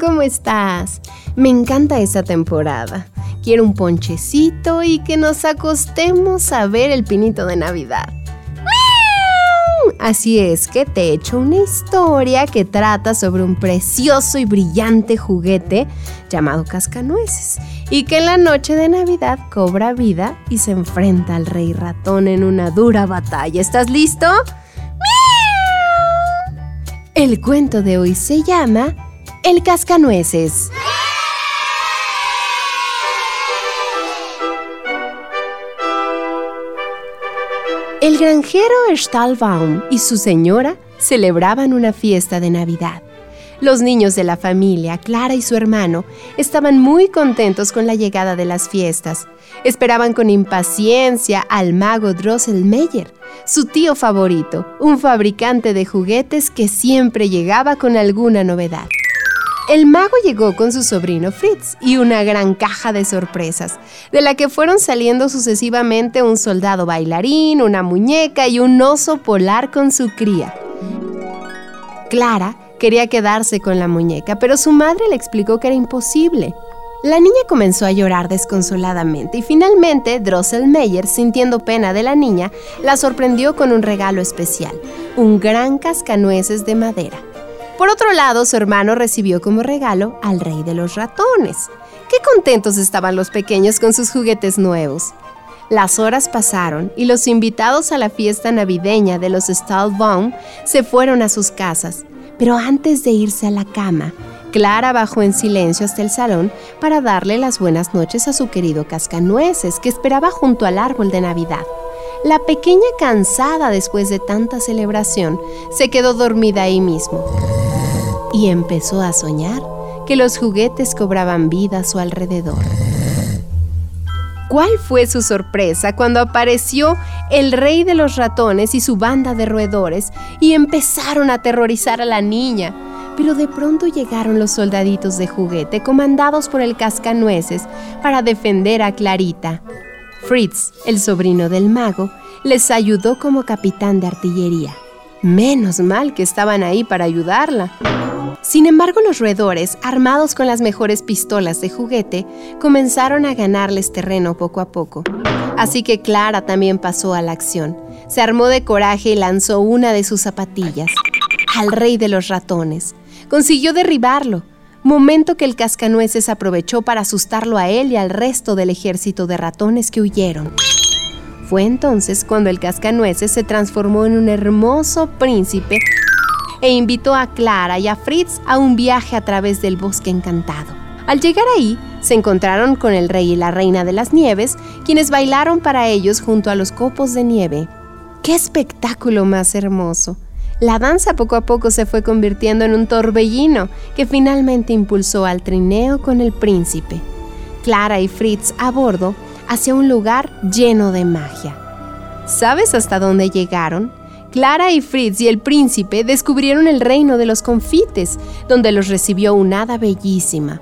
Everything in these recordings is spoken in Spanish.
¿Cómo estás? Me encanta esta temporada. Quiero un ponchecito y que nos acostemos a ver el pinito de Navidad. Así es que te he hecho una historia que trata sobre un precioso y brillante juguete llamado Cascanueces y que en la noche de Navidad cobra vida y se enfrenta al rey ratón en una dura batalla. ¿Estás listo? El cuento de hoy se llama El Cascanueces. El granjero Stahlbaum y su señora celebraban una fiesta de Navidad. Los niños de la familia, Clara y su hermano, estaban muy contentos con la llegada de las fiestas. Esperaban con impaciencia al mago Drosselmeyer, su tío favorito, un fabricante de juguetes que siempre llegaba con alguna novedad. El mago llegó con su sobrino Fritz y una gran caja de sorpresas, de la que fueron saliendo sucesivamente un soldado bailarín, una muñeca y un oso polar con su cría. Clara quería quedarse con la muñeca, pero su madre le explicó que era imposible. La niña comenzó a llorar desconsoladamente y finalmente Drosselmeyer, sintiendo pena de la niña, la sorprendió con un regalo especial, un gran cascanueces de madera. Por otro lado, su hermano recibió como regalo al rey de los ratones. Qué contentos estaban los pequeños con sus juguetes nuevos. Las horas pasaron y los invitados a la fiesta navideña de los Stahlbaum se fueron a sus casas. Pero antes de irse a la cama, Clara bajó en silencio hasta el salón para darle las buenas noches a su querido Cascanueces, que esperaba junto al árbol de Navidad. La pequeña, cansada después de tanta celebración, se quedó dormida ahí mismo y empezó a soñar que los juguetes cobraban vida a su alrededor. ¿Cuál fue su sorpresa cuando apareció el rey de los ratones y su banda de roedores y empezaron a aterrorizar a la niña? Pero de pronto llegaron los soldaditos de juguete comandados por el cascanueces para defender a Clarita. Fritz, el sobrino del mago, les ayudó como capitán de artillería. Menos mal que estaban ahí para ayudarla. Sin embargo, los roedores, armados con las mejores pistolas de juguete, comenzaron a ganarles terreno poco a poco. Así que Clara también pasó a la acción. Se armó de coraje y lanzó una de sus zapatillas al rey de los ratones. Consiguió derribarlo, momento que el cascanueces aprovechó para asustarlo a él y al resto del ejército de ratones que huyeron. Fue entonces cuando el cascanueces se transformó en un hermoso príncipe e invitó a Clara y a Fritz a un viaje a través del bosque encantado. Al llegar ahí, se encontraron con el rey y la reina de las nieves, quienes bailaron para ellos junto a los copos de nieve. ¡Qué espectáculo más hermoso! La danza poco a poco se fue convirtiendo en un torbellino que finalmente impulsó al trineo con el príncipe. Clara y Fritz a bordo hacia un lugar lleno de magia. ¿Sabes hasta dónde llegaron? Clara y Fritz y el príncipe descubrieron el reino de los confites, donde los recibió una hada bellísima.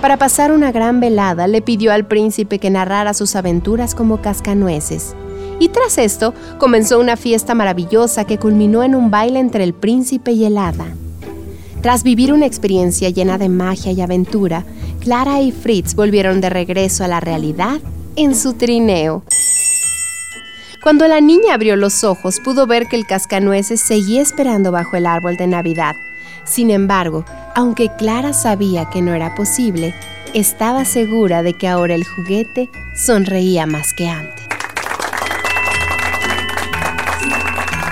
Para pasar una gran velada, le pidió al príncipe que narrara sus aventuras como cascanueces. Y tras esto, comenzó una fiesta maravillosa que culminó en un baile entre el príncipe y el hada. Tras vivir una experiencia llena de magia y aventura, Clara y Fritz volvieron de regreso a la realidad en su trineo. Cuando la niña abrió los ojos, pudo ver que el cascanueces seguía esperando bajo el árbol de Navidad. Sin embargo, aunque Clara sabía que no era posible, estaba segura de que ahora el juguete sonreía más que antes.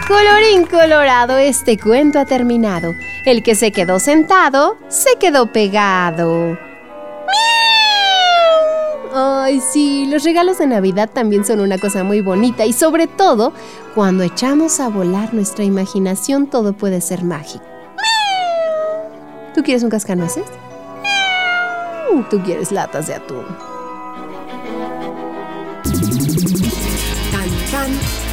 Colorín colorado, este cuento ha terminado. El que se quedó sentado, se quedó pegado. Ay, sí, los regalos de Navidad también son una cosa muy bonita y sobre todo, cuando echamos a volar nuestra imaginación, todo puede ser mágico. ¿Tú quieres un cascanueces? ¿Tú quieres latas de atún? Tan, tan.